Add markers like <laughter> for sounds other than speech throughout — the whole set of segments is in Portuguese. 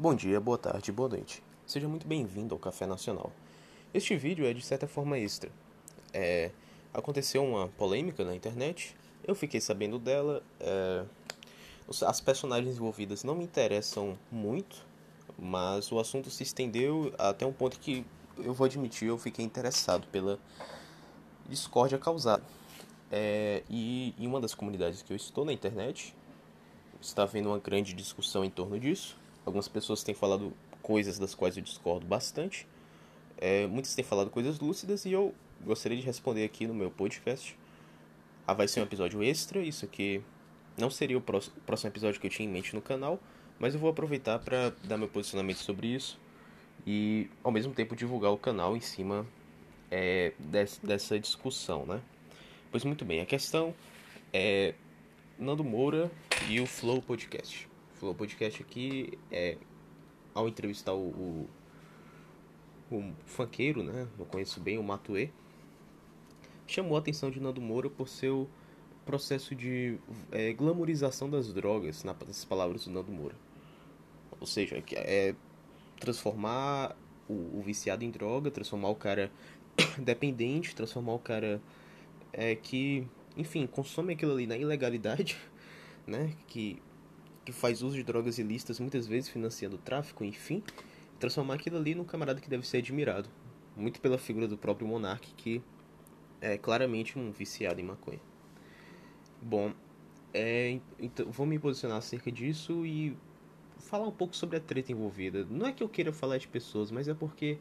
Bom dia, boa tarde, boa noite. Seja muito bem-vindo ao Café Nacional. Este vídeo é de certa forma extra. É, aconteceu uma polêmica na internet, eu fiquei sabendo dela. É, as personagens envolvidas não me interessam muito, mas o assunto se estendeu até um ponto que eu vou admitir eu fiquei interessado pela discórdia causada. É, e em uma das comunidades que eu estou na internet, está havendo uma grande discussão em torno disso. Algumas pessoas têm falado coisas das quais eu discordo bastante. É, muitas têm falado coisas lúcidas e eu gostaria de responder aqui no meu podcast. Ah, vai ser um episódio extra, isso aqui não seria o próximo, próximo episódio que eu tinha em mente no canal, mas eu vou aproveitar para dar meu posicionamento sobre isso e ao mesmo tempo divulgar o canal em cima é, dessa discussão, né? Pois muito bem, a questão é Nando Moura e o Flow Podcast. Flow Podcast aqui é ao entrevistar o, o, o funkeiro, né? Eu conheço bem o Matue. Chamou a atenção de Nando Moura por seu processo de é, glamorização das drogas, nas palavras do Nando Moura. Ou seja, é transformar o, o viciado em droga, transformar o cara <coughs> dependente, transformar o cara é, que enfim, consome aquilo ali na ilegalidade, <laughs> né? Que, que faz uso de drogas ilícitas, muitas vezes financiando o tráfico, enfim, transformar aquilo ali num camarada que deve ser admirado. Muito pela figura do próprio Monark, que é claramente um viciado em maconha. Bom, é, então, vou me posicionar acerca disso e falar um pouco sobre a treta envolvida. Não é que eu queira falar de pessoas, mas é porque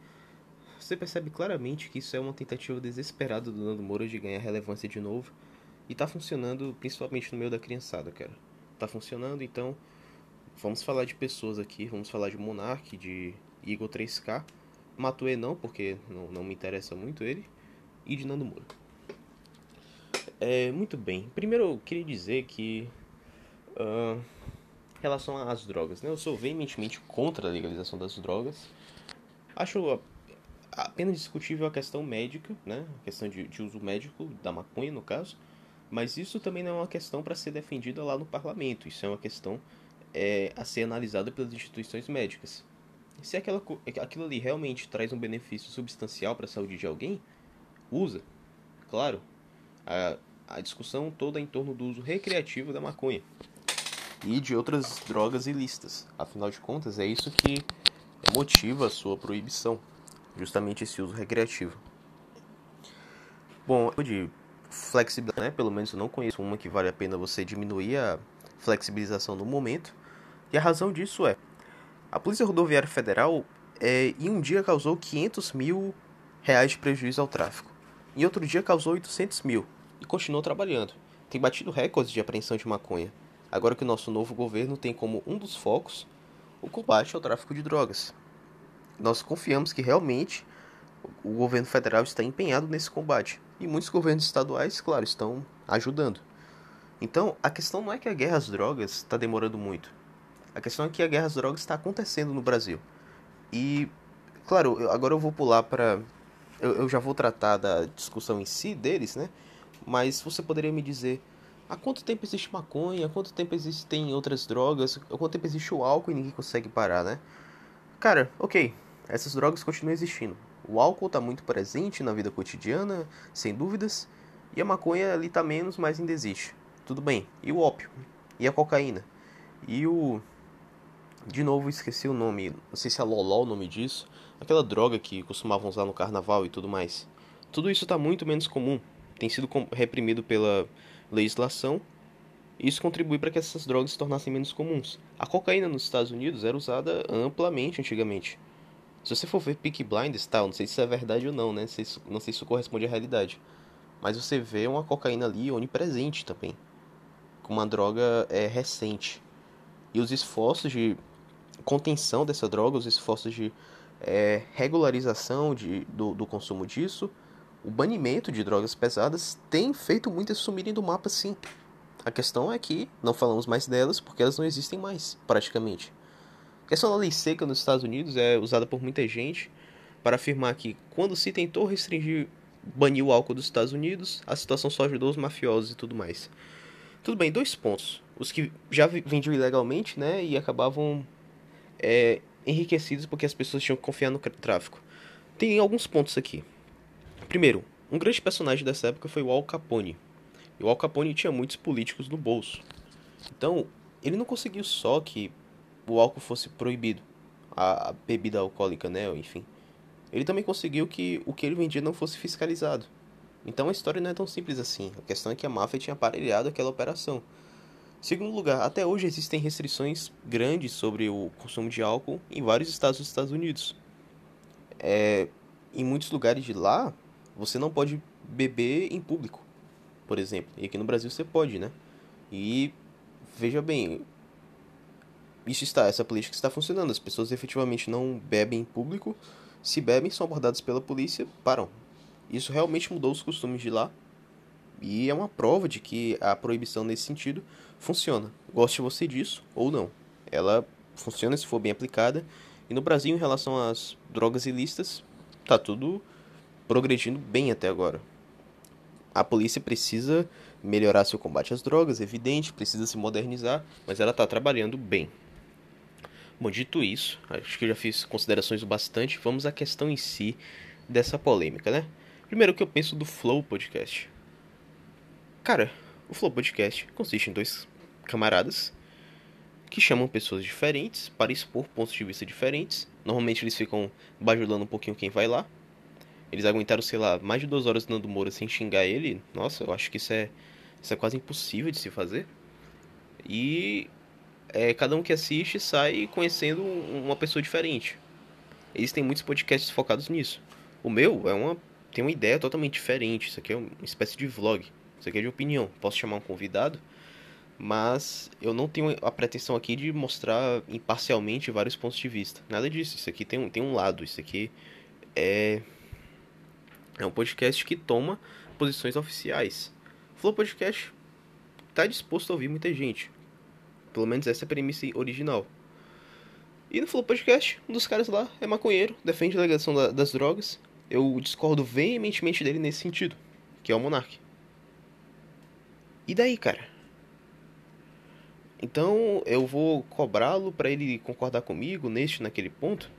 você percebe claramente que isso é uma tentativa desesperada do Nando Moura de ganhar relevância de novo e tá funcionando principalmente no meio da criançada, cara. Tá funcionando, então vamos falar de pessoas aqui, vamos falar de Monark, de Igor 3K. Matue não, porque não, não me interessa muito ele. E de Nando Moura. É, muito bem. Primeiro eu queria dizer que. Uh, em relação às drogas, né? Eu sou veementemente contra a legalização das drogas. Acho apenas discutível a questão médica, né? A questão de, de uso médico da maconha, no caso. Mas isso também não é uma questão para ser defendida lá no parlamento. Isso é uma questão é, a ser analisada pelas instituições médicas. Se aquela, aquilo ali realmente traz um benefício substancial para a saúde de alguém, usa. Claro, a, a discussão toda é em torno do uso recreativo da maconha e de outras drogas ilícitas. Afinal de contas, é isso que motiva a sua proibição, justamente esse uso recreativo. Bom, de flexibilidade, né? Pelo menos eu não conheço uma que vale a pena você diminuir a flexibilização no momento. E a razão disso é: a Polícia Rodoviária Federal é, em um dia causou 500 mil reais de prejuízo ao tráfego. Em outro dia causou 800 mil e continuou trabalhando. Tem batido recordes de apreensão de maconha. Agora que o nosso novo governo tem como um dos focos o combate ao tráfico de drogas. Nós confiamos que realmente o governo federal está empenhado nesse combate. E muitos governos estaduais, claro, estão ajudando. Então, a questão não é que a guerra às drogas está demorando muito. A questão é que a guerra às drogas está acontecendo no Brasil. E, claro, agora eu vou pular para. Eu, eu já vou tratar da discussão em si deles, né? Mas você poderia me dizer há quanto tempo existe maconha, há quanto tempo existem outras drogas, há quanto tempo existe o álcool e ninguém consegue parar, né? Cara, ok, essas drogas continuam existindo. O álcool está muito presente na vida cotidiana, sem dúvidas, e a maconha ali está menos, mas ainda existe. Tudo bem. E o ópio? E a cocaína? E o. De novo, esqueci o nome. Não sei se é Loló o nome disso. Aquela droga que costumavam usar no carnaval e tudo mais. Tudo isso está muito menos comum. Tem sido reprimido pela legislação. Isso contribui para que essas drogas se tornassem menos comuns. A cocaína nos Estados Unidos era usada amplamente antigamente. Se você for ver Peak Blinders, tal, não sei se isso é verdade ou não, né? Não sei, se, não sei se isso corresponde à realidade. Mas você vê uma cocaína ali onipresente também. Com uma droga é, recente. E os esforços de contenção dessa droga, os esforços de é, regularização de, do, do consumo disso, o banimento de drogas pesadas tem feito muitas sumirem do mapa sim. A questão é que não falamos mais delas porque elas não existem mais, praticamente. A questão da lei seca nos Estados Unidos é usada por muita gente para afirmar que quando se tentou restringir, banir o álcool dos Estados Unidos, a situação só ajudou os mafiosos e tudo mais. Tudo bem, dois pontos. Os que já vendiam ilegalmente, né, e acabavam é, enriquecidos porque as pessoas tinham que confiar no tráfico. Tem alguns pontos aqui. Primeiro, um grande personagem dessa época foi o Al Capone. E o Al Capone tinha muitos políticos no bolso. Então, ele não conseguiu só que o álcool fosse proibido, a bebida alcoólica, né, enfim. Ele também conseguiu que o que ele vendia não fosse fiscalizado. Então a história não é tão simples assim. A questão é que a máfia tinha aparelhado aquela operação. Segundo lugar, até hoje existem restrições grandes sobre o consumo de álcool em vários estados dos Estados Unidos. É, em muitos lugares de lá, você não pode beber em público, por exemplo. E aqui no Brasil você pode, né? E veja bem, isso está, essa política está funcionando. As pessoas efetivamente não bebem em público. Se bebem, são abordadas pela polícia, param. Isso realmente mudou os costumes de lá. E é uma prova de que a proibição nesse sentido funciona. Goste você disso ou não. Ela funciona se for bem aplicada. E no Brasil, em relação às drogas ilícitas, tá tudo progredindo bem até agora. A polícia precisa melhorar seu combate às drogas, é evidente, precisa se modernizar, mas ela está trabalhando bem. Bom, dito isso, acho que já fiz considerações bastante. Vamos à questão em si dessa polêmica, né? Primeiro, o que eu penso do Flow Podcast. Cara, o Flow Podcast consiste em dois camaradas que chamam pessoas diferentes para expor pontos de vista diferentes. Normalmente eles ficam bajulando um pouquinho quem vai lá. Eles aguentaram, sei lá, mais de duas horas do Nando Moura sem xingar ele. Nossa, eu acho que isso é, isso é quase impossível de se fazer. E é, cada um que assiste sai conhecendo uma pessoa diferente. Eles têm muitos podcasts focados nisso. O meu é uma tem uma ideia totalmente diferente. Isso aqui é uma espécie de vlog. Isso aqui é de opinião. Posso chamar um convidado, mas eu não tenho a pretensão aqui de mostrar imparcialmente vários pontos de vista. Nada disso. Isso aqui tem um, tem um lado. Isso aqui é é um podcast que toma posições oficiais. Flow Podcast está disposto a ouvir muita gente. Pelo menos essa é a premissa original. E no Flow Podcast, um dos caras lá é maconheiro, defende a legalização da, das drogas. Eu discordo veementemente dele nesse sentido, que é o Monark. E daí, cara? Então eu vou cobrá-lo para ele concordar comigo neste, naquele ponto?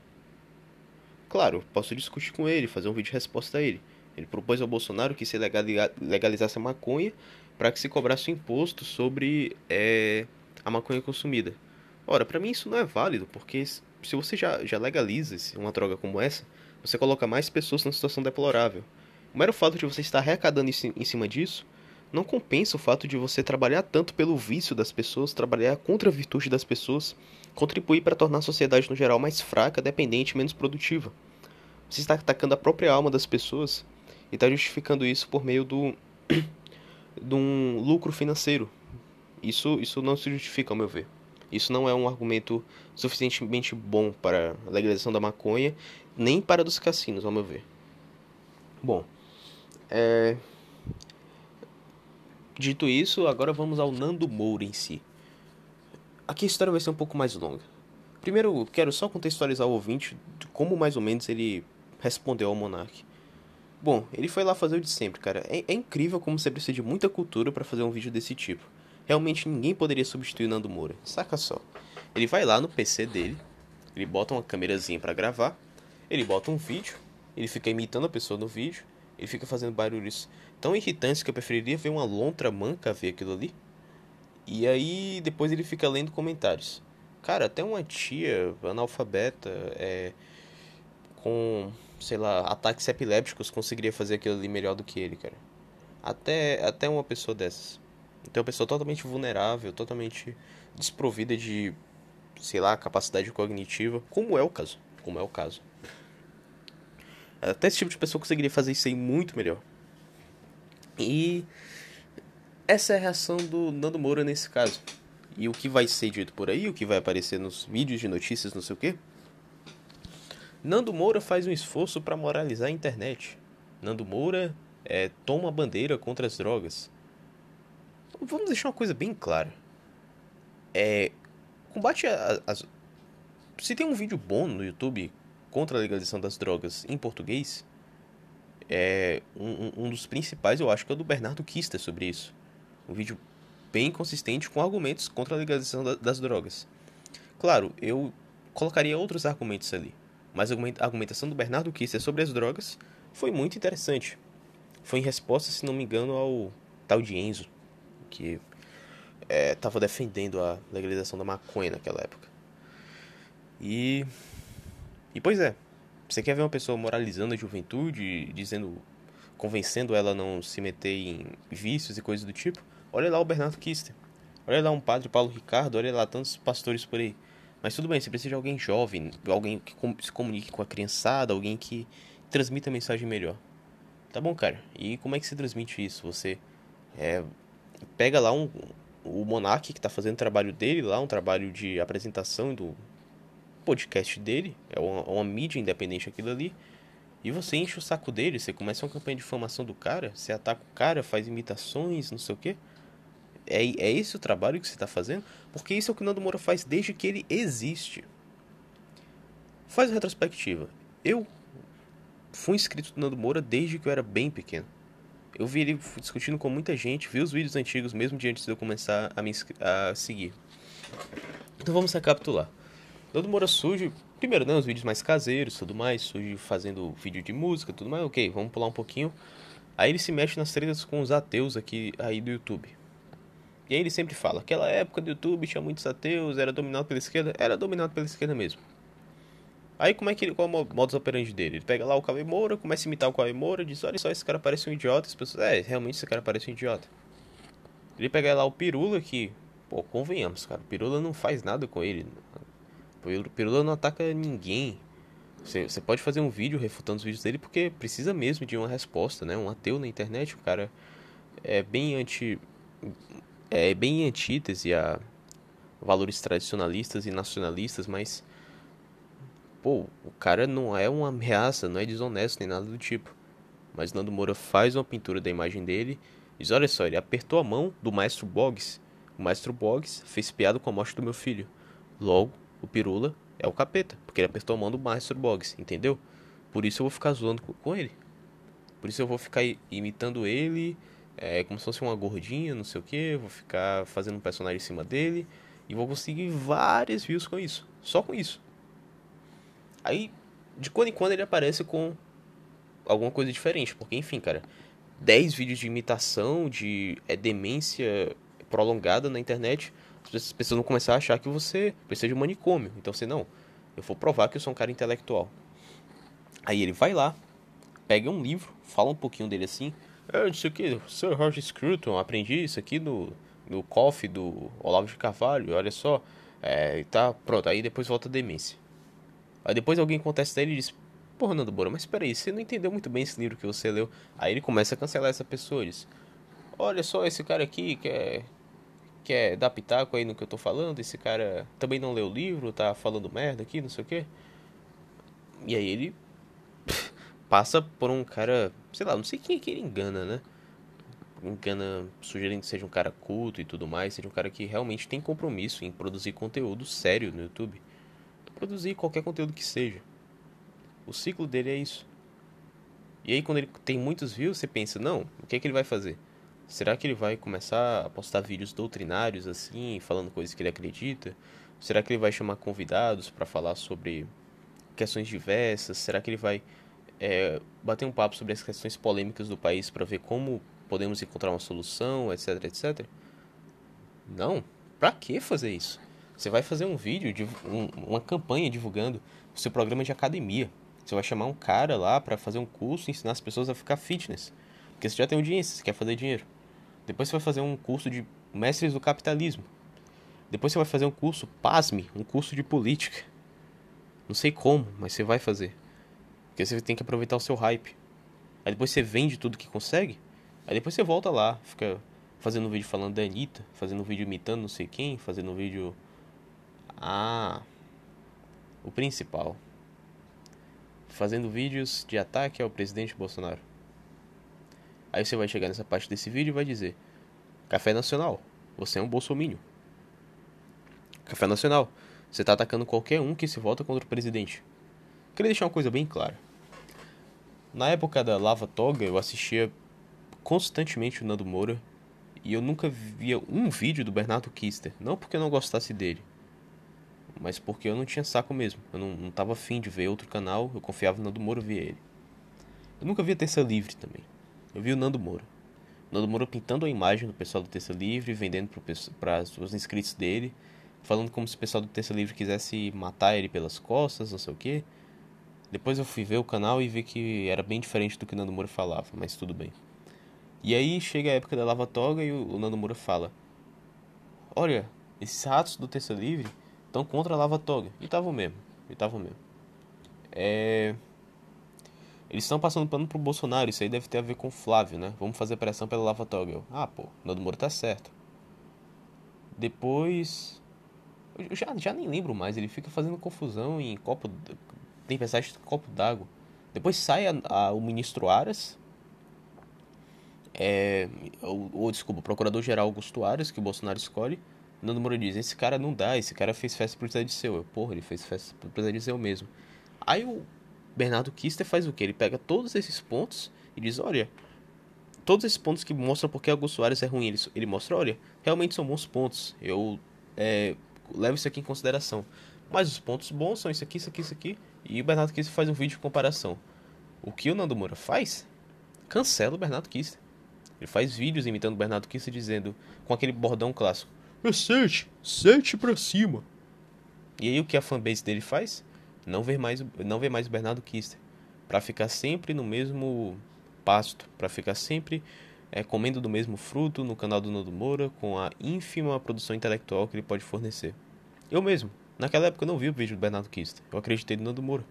Claro, posso discutir com ele, fazer um vídeo de resposta a ele. Ele propôs ao Bolsonaro que se legalizasse a maconha para que se cobrasse um imposto sobre é, a maconha consumida. Ora, para mim isso não é válido, porque se você já, já legaliza uma droga como essa, você coloca mais pessoas numa situação deplorável. O mero fato de você estar arrecadando em cima disso não compensa o fato de você trabalhar tanto pelo vício das pessoas, trabalhar contra a virtude das pessoas, contribuir para tornar a sociedade no geral mais fraca, dependente menos produtiva. Você está atacando a própria alma das pessoas e está justificando isso por meio do <coughs> de um lucro financeiro. Isso, isso não se justifica, ao meu ver. Isso não é um argumento suficientemente bom para a legalização da maconha, nem para dos cassinos, ao meu ver. Bom, é... dito isso, agora vamos ao Nando Moura em si. Aqui a história vai ser um pouco mais longa. Primeiro, quero só contextualizar o ouvinte de como mais ou menos ele respondeu ao Monark. Bom, ele foi lá fazer o de sempre, cara. É, é incrível como você precisa de muita cultura para fazer um vídeo desse tipo. Realmente ninguém poderia substituir o Nando Moura. Saca só. Ele vai lá no PC dele, ele bota uma câmerazinha para gravar, ele bota um vídeo, ele fica imitando a pessoa no vídeo, ele fica fazendo barulhos tão irritantes que eu preferiria ver uma lontra manca ver aquilo ali. E aí depois ele fica lendo comentários. Cara, até uma tia analfabeta é, com sei lá, ataques epilépticos conseguiria fazer aquilo ali melhor do que ele, cara. Até, até uma pessoa dessas. Então, uma pessoa totalmente vulnerável, totalmente desprovida de, sei lá, capacidade cognitiva, como é o caso. Como é o caso. Até esse tipo de pessoa conseguiria fazer isso aí muito melhor. E essa é a reação do Nando Moura nesse caso. E o que vai ser dito por aí, o que vai aparecer nos vídeos de notícias, não sei o quê, Nando Moura faz um esforço para moralizar a internet. Nando Moura é, toma a bandeira contra as drogas. Vamos deixar uma coisa bem clara. É, combate as. Se tem um vídeo bom no YouTube contra a legalização das drogas em português, é um, um dos principais eu acho que é o do Bernardo Kister sobre isso. Um vídeo bem consistente com argumentos contra a legalização da, das drogas. Claro, eu colocaria outros argumentos ali. Mas a argumentação do Bernardo Kister sobre as drogas foi muito interessante. Foi em resposta, se não me engano, ao tal de Enzo, que estava é, defendendo a legalização da maconha naquela época. E. E pois é, você quer ver uma pessoa moralizando a juventude, dizendo. convencendo ela a não se meter em vícios e coisas do tipo? Olha lá o Bernardo Kister. Olha lá um padre Paulo Ricardo, olha lá tantos pastores por aí. Mas tudo bem, você precisa de alguém jovem, alguém que se comunique com a criançada, alguém que transmita a mensagem melhor. Tá bom, cara. E como é que se transmite isso? Você é, pega lá um, o Monark que tá fazendo o trabalho dele lá, um trabalho de apresentação do podcast dele, é uma, uma mídia independente aquilo ali. E você enche o saco dele, você começa uma campanha de difamação do cara, você ataca o cara, faz imitações, não sei o quê. É, é esse o trabalho que você está fazendo? Porque isso é o que o Nando Moura faz desde que ele existe. Faz a retrospectiva. Eu fui inscrito do Nando Moura desde que eu era bem pequeno. Eu vi ele discutindo com muita gente, vi os vídeos antigos mesmo de antes de eu começar a me a seguir. Então vamos recapitular. Nando Moura surge, primeiro, né, os vídeos mais caseiros, tudo mais, surge fazendo vídeo de música, tudo mais, ok, vamos pular um pouquinho. Aí ele se mexe nas tretas com os ateus aqui aí do YouTube. E aí ele sempre fala, aquela época do YouTube tinha muitos ateus, era dominado pela esquerda, era dominado pela esquerda mesmo. Aí como é que ele, qual é o modus operandi dele? Ele pega lá o Cauê Moura, começa a imitar o Cauê Moura, diz, olha só, esse cara parece um idiota, as pessoas, é, realmente esse cara parece um idiota. Ele pega lá o Pirula, que, pô, convenhamos, cara, o Pirula não faz nada com ele. O Pirula não ataca ninguém. Você, você pode fazer um vídeo refutando os vídeos dele porque precisa mesmo de uma resposta, né? Um ateu na internet, o cara é bem anti é bem em antítese a valores tradicionalistas e nacionalistas, mas pô, o cara não é uma ameaça, não é desonesto nem nada do tipo. Mas Nando Moura faz uma pintura da imagem dele e diz: olha só, ele apertou a mão do maestro Boggs. O maestro Boggs fez piada com a morte do meu filho. Logo, o Pirula é o capeta, porque ele apertou a mão do maestro Boggs, entendeu? Por isso eu vou ficar zoando com ele. Por isso eu vou ficar imitando ele é como se fosse uma gordinha, não sei o que. Vou ficar fazendo um personagem em cima dele. E vou conseguir várias views com isso. Só com isso. Aí, de quando em quando ele aparece com alguma coisa diferente. Porque, enfim, cara, 10 vídeos de imitação, de é, demência prolongada na internet. As pessoas vão começar a achar que você precisa de um manicômio. Então você, não, eu vou provar que eu sou um cara intelectual. Aí ele vai lá, pega um livro, fala um pouquinho dele assim, é, isso aqui, Sir Roger Scruton, aprendi isso aqui no, no coffee do Olavo de Carvalho, olha só. É, tá, pronto, aí depois volta a demência. Aí depois alguém contesta ele e diz, porra, Nando Bora, mas peraí, você não entendeu muito bem esse livro que você leu. Aí ele começa a cancelar essa pessoa, diz, olha só, esse cara aqui quer, quer dar pitaco aí no que eu tô falando, esse cara também não leu o livro, tá falando merda aqui, não sei o que. E aí ele passa por um cara, sei lá, não sei quem é que ele engana, né? Engana sugerindo que seja um cara culto e tudo mais, seja um cara que realmente tem compromisso em produzir conteúdo sério no YouTube. Produzir qualquer conteúdo que seja. O ciclo dele é isso. E aí quando ele tem muitos views, você pensa, não, o que é que ele vai fazer? Será que ele vai começar a postar vídeos doutrinários assim, falando coisas que ele acredita? Será que ele vai chamar convidados para falar sobre questões diversas? Será que ele vai é, bater um papo sobre as questões polêmicas do país para ver como podemos encontrar uma solução, etc, etc. Não, para que fazer isso? Você vai fazer um vídeo, de, um, uma campanha divulgando o seu programa de academia. Você vai chamar um cara lá para fazer um curso e ensinar as pessoas a ficar fitness. Porque você já tem audiência, você quer fazer dinheiro. Depois você vai fazer um curso de mestres do capitalismo. Depois você vai fazer um curso, pasme, um curso de política. Não sei como, mas você vai fazer. Porque você tem que aproveitar o seu hype. Aí depois você vende tudo que consegue. Aí depois você volta lá, fica fazendo um vídeo falando da Anitta, fazendo um vídeo imitando não sei quem, fazendo um vídeo. Ah. O principal. Fazendo vídeos de ataque ao presidente Bolsonaro. Aí você vai chegar nessa parte desse vídeo e vai dizer: Café Nacional, você é um bolsomínio. Café Nacional, você está atacando qualquer um que se vota contra o presidente. Queria deixar uma coisa bem clara. Na época da Lava Toga, eu assistia constantemente o Nando Moura e eu nunca via um vídeo do Bernardo Kister. Não porque eu não gostasse dele, mas porque eu não tinha saco mesmo. Eu não, não tava afim de ver outro canal, eu confiava no Nando eu via ele. Eu nunca vi a Terça Livre também. Eu vi o Nando Moura. O Nando Moura pintando a imagem do pessoal do Terça Livre, vendendo para os inscritos dele, falando como se o pessoal do Terça Livre quisesse matar ele pelas costas, não sei o que. Depois eu fui ver o canal e vi que era bem diferente do que o Nando Moura falava, mas tudo bem. E aí chega a época da Lava Toga e o Nando Moura fala: Olha, esses ratos do Terça Livre estão contra a Lava Toga. E estavam mesmo, e estavam mesmo. É... Eles estão passando pano pro Bolsonaro, isso aí deve ter a ver com o Flávio, né? Vamos fazer pressão pela Lava Toga. Ah, pô, Nando Moura tá certo. Depois. Eu já, já nem lembro mais, ele fica fazendo confusão em copo. Tempestade de copo d'água. Depois sai a, a, o ministro Aras é, ou, ou desculpa, o procurador-geral Augusto Aras, que o Bolsonaro escolhe, Nando Moura diz, esse cara não dá, esse cara fez festa pro Zé Disseu. Eu, porra, ele fez festa pro Zé Disseu mesmo. Aí o Bernardo Kister faz o que? Ele pega todos esses pontos e diz, olha, todos esses pontos que mostram porque Augusto Soares é ruim, ele, ele mostra, olha, realmente são bons pontos, eu é, levo isso aqui em consideração. Mas os pontos bons são isso aqui, isso aqui, isso aqui, e o Bernardo Kister faz um vídeo de comparação. O que o Nando Moura faz? Cancela o Bernardo Kister. Ele faz vídeos imitando o Bernardo Kister dizendo, com aquele bordão clássico, acerte, sete pra cima. E aí o que a fanbase dele faz? Não vê mais, não vê mais o Bernardo Kister. para ficar sempre no mesmo pasto, para ficar sempre é, comendo do mesmo fruto no canal do Nando Moura, com a ínfima produção intelectual que ele pode fornecer. Eu mesmo, naquela época eu não vi o vídeo do Bernardo Kister. Eu acreditei no Nando Moura.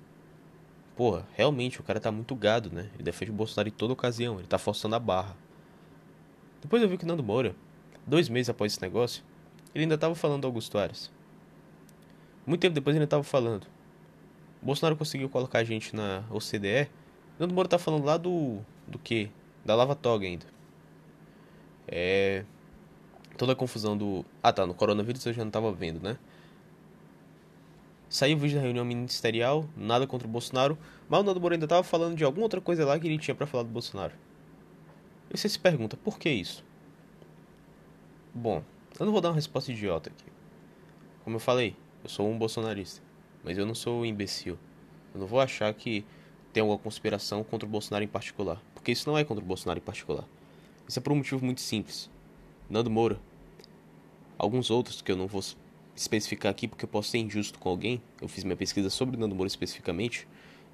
Porra, realmente o cara tá muito gado, né? Ele defende o Bolsonaro em toda ocasião, ele tá forçando a barra. Depois eu vi que Nando Moura, dois meses após esse negócio, ele ainda estava falando do Augusto Aras. Muito tempo depois ele estava falando. O Bolsonaro conseguiu colocar a gente na OCDE. Nando Moura tá falando lá do. do que? Da Lava Toga ainda. É. Toda a confusão do. Ah tá, no coronavírus eu já não tava vendo, né? Saiu o vídeo da reunião ministerial, nada contra o Bolsonaro, mas o Nando Moura ainda tava falando de alguma outra coisa lá que ele tinha para falar do Bolsonaro. E você se pergunta, por que isso? Bom, eu não vou dar uma resposta idiota aqui. Como eu falei, eu sou um bolsonarista. Mas eu não sou um imbecil. Eu não vou achar que tem alguma conspiração contra o Bolsonaro em particular. Porque isso não é contra o Bolsonaro em particular. Isso é por um motivo muito simples. Nando Moura. Alguns outros que eu não vou especificar aqui porque eu posso ser injusto com alguém. Eu fiz minha pesquisa sobre Nando Moura especificamente.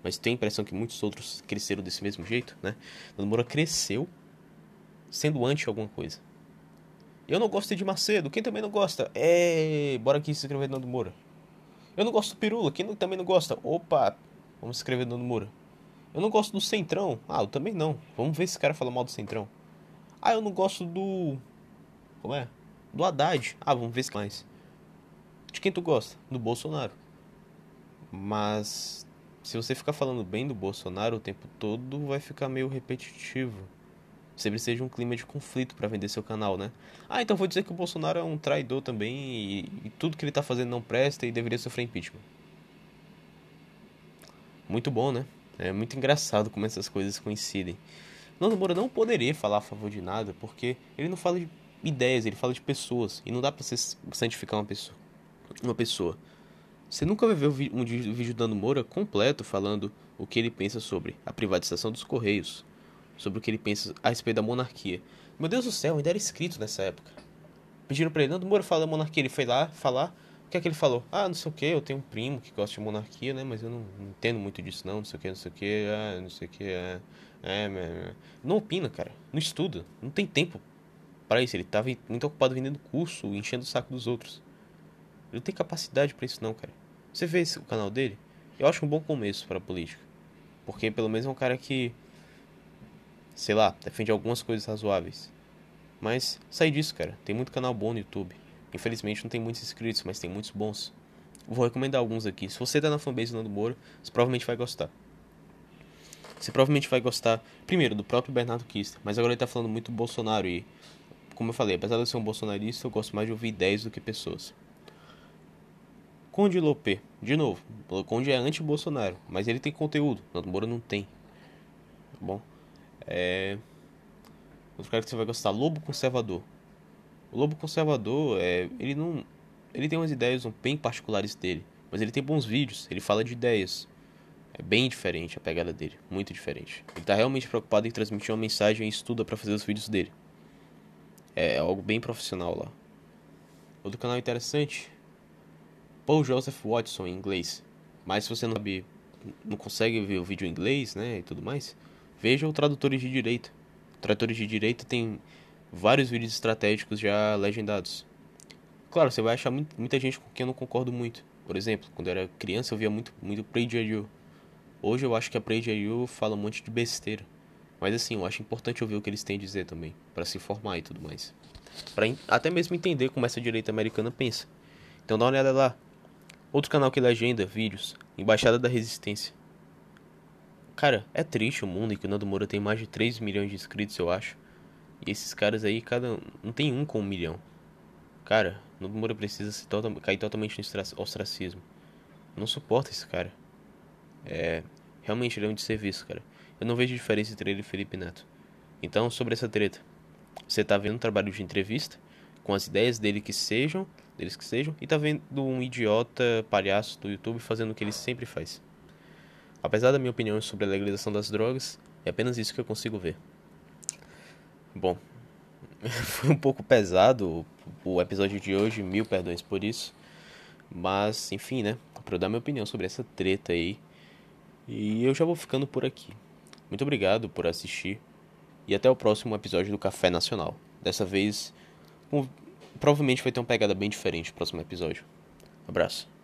Mas tenho a impressão que muitos outros cresceram desse mesmo jeito, né? Nando Moura cresceu sendo anti alguma coisa. Eu não gosto de Macedo, quem também não gosta? É, bora aqui se inscrever no Nando Moura. Eu não gosto do Pirula, quem também não gosta? Opa, vamos se inscrever no Nando Moura. Eu não gosto do Centrão. Ah, eu também não. Vamos ver se esse cara fala mal do Centrão. Ah, eu não gosto do. Como é? Do Haddad. Ah, vamos ver se mais. De quem tu gosta? Do Bolsonaro. Mas se você ficar falando bem do Bolsonaro o tempo todo, vai ficar meio repetitivo. Precisa de um clima de conflito para vender seu canal, né? Ah, então vou dizer que o Bolsonaro é um traidor também e, e tudo que ele tá fazendo não presta e deveria sofrer impeachment. Muito bom, né? É muito engraçado como essas coisas coincidem. Nando Moura não poderia falar a favor de nada, porque ele não fala de ideias, ele fala de pessoas. E não dá pra você santificar uma pessoa. Uma pessoa. Você nunca vai ver um vídeo do Nando Moura completo falando o que ele pensa sobre a privatização dos Correios, sobre o que ele pensa a respeito da monarquia. Meu Deus do céu, ainda era escrito nessa época. Pediram pra ele, Nando Moura fala da monarquia. Ele foi lá falar. O que é que ele falou? Ah, não sei o que, eu tenho um primo que gosta de monarquia, né? Mas eu não, não entendo muito disso, não. Não sei o que, não sei o que, ah, não sei o que, é. É, é. Não opina, cara. Não estuda. Não tem tempo para isso. Ele tava muito ocupado vendendo curso, enchendo o saco dos outros. Ele não tem capacidade para isso, não, cara. Você vê esse, o canal dele? Eu acho um bom começo para política. Porque pelo menos é um cara que sei lá, defende algumas coisas razoáveis. Mas sai disso, cara. Tem muito canal bom no YouTube. Infelizmente não tem muitos inscritos, mas tem muitos bons. Vou recomendar alguns aqui. Se você tá na fanbase do Nando Moura, você provavelmente vai gostar. Você provavelmente vai gostar, primeiro, do próprio Bernardo Kister. Mas agora ele tá falando muito do Bolsonaro e, como eu falei, apesar de eu ser um bolsonarista, eu gosto mais de ouvir ideias do que pessoas. Conde Lopê, de novo, Conde é anti-Bolsonaro, mas ele tem conteúdo, Nando Moura não tem. Tá bom? É. Outro cara que você vai gostar, Lobo Conservador. O Lobo Conservador, é, ele não. ele tem umas ideias bem particulares dele, mas ele tem bons vídeos, ele fala de ideias. É bem diferente a pegada dele, muito diferente. Ele tá realmente preocupado em transmitir uma mensagem e estuda para fazer os vídeos dele. É algo bem profissional lá. Outro canal interessante, Paul Joseph Watson em inglês. Mas se você não sabe, não consegue ver o vídeo em inglês, né, e tudo mais, veja o Tradutores de Direito. Tradutores de Direito tem vários vídeos estratégicos já legendados. Claro, você vai achar muita gente com quem eu não concordo muito. Por exemplo, quando eu era criança eu via muito, muito PragerU. Hoje eu acho que a PragerU fala um monte de besteira. Mas assim, eu acho importante ouvir o que eles têm a dizer também, para se informar e tudo mais. para até mesmo entender como essa direita americana pensa. Então dá uma olhada lá. Outro canal que legenda vídeos, Embaixada da Resistência. Cara, é triste o mundo em que o Nando Moura tem mais de 3 milhões de inscritos, eu acho. E esses caras aí, cada não tem um com um milhão. Cara, Nando Moura precisa se total, cair totalmente no ostracismo. não suporto esse cara. É, realmente ele é um desserviço, cara. Eu não vejo diferença entre ele e Felipe Neto. Então, sobre essa treta, você tá vendo um trabalho de entrevista com as ideias dele que sejam, deles que sejam, e tá vendo um idiota palhaço do YouTube fazendo o que ele sempre faz. Apesar da minha opinião sobre a legalização das drogas, é apenas isso que eu consigo ver. Bom, <laughs> foi um pouco pesado o episódio de hoje, mil perdões por isso. Mas, enfim, né? Pra eu dar minha opinião sobre essa treta aí. E eu já vou ficando por aqui. Muito obrigado por assistir. E até o próximo episódio do Café Nacional. Dessa vez, um, provavelmente vai ter uma pegada bem diferente no próximo episódio. Abraço.